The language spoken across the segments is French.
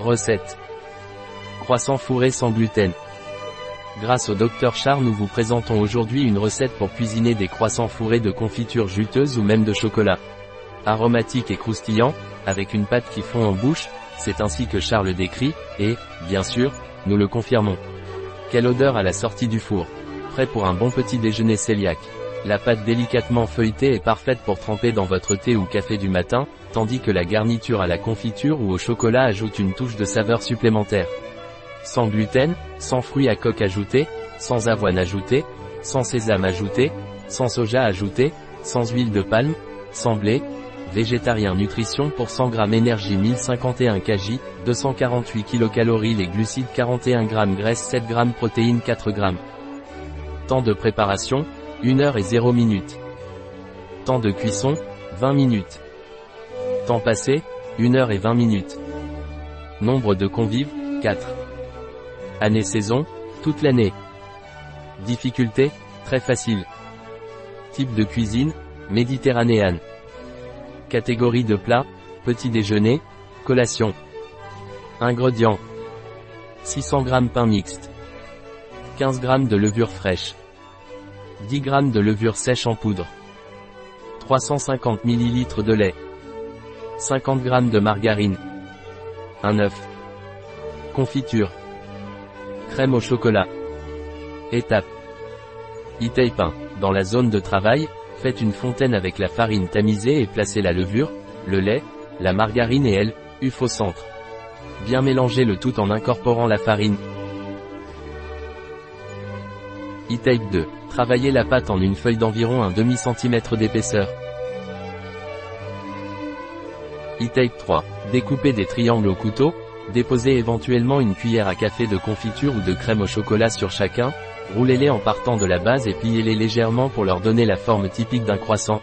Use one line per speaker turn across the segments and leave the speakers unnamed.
Recette. Croissant fourré sans gluten. Grâce au Dr Char nous vous présentons aujourd'hui une recette pour cuisiner des croissants fourrés de confiture juteuse ou même de chocolat. Aromatique et croustillant, avec une pâte qui fond en bouche, c'est ainsi que Charles décrit, et, bien sûr, nous le confirmons. Quelle odeur à la sortie du four. Prêt pour un bon petit déjeuner cœliaque. La pâte délicatement feuilletée est parfaite pour tremper dans votre thé ou café du matin, tandis que la garniture à la confiture ou au chocolat ajoute une touche de saveur supplémentaire. Sans gluten, sans fruits à coque ajoutés, sans avoine ajoutée, sans sésame ajouté, sans soja ajouté, sans huile de palme, sans blé, végétarien nutrition pour 100 g énergie 1051 kg, 248 kcal les glucides 41 g graisse 7 g protéines 4 g. Temps de préparation, 1 heure et 0 minutes. Temps de cuisson, 20 minutes. Temps passé, 1 heure et 20 minutes. Nombre de convives, 4. Année-saison, toute l'année. Difficulté, très facile. Type de cuisine, méditerranéenne. Catégorie de plat, petit déjeuner, collation. Ingrédients. 600 g pain mixte. 15 g de levure fraîche. 10 g de levure sèche en poudre. 350 ml de lait. 50 g de margarine. Un œuf. Confiture. Crème au chocolat. Étape. e pain. Dans la zone de travail, faites une fontaine avec la farine tamisée et placez la levure, le lait, la margarine et elle, uf au centre. Bien mélanger le tout en incorporant la farine. E-Type 2. Travaillez la pâte en une feuille d'environ un demi-centimètre d'épaisseur. E-Type 3. Découpez des triangles au couteau, déposez éventuellement une cuillère à café de confiture ou de crème au chocolat sur chacun, roulez-les en partant de la base et pliez-les légèrement pour leur donner la forme typique d'un croissant.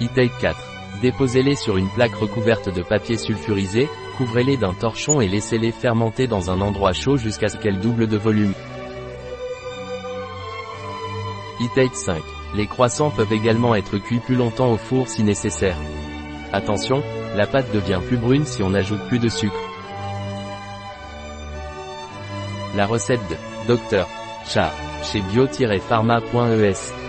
E-Type 4. Déposez-les sur une plaque recouverte de papier sulfurisé, couvrez-les d'un torchon et laissez-les fermenter dans un endroit chaud jusqu'à ce qu'elles doublent de volume. E-Type 5. Les croissants peuvent également être cuits plus longtemps au four si nécessaire. Attention, la pâte devient plus brune si on ajoute plus de sucre. La recette de Dr. Char chez bio-pharma.es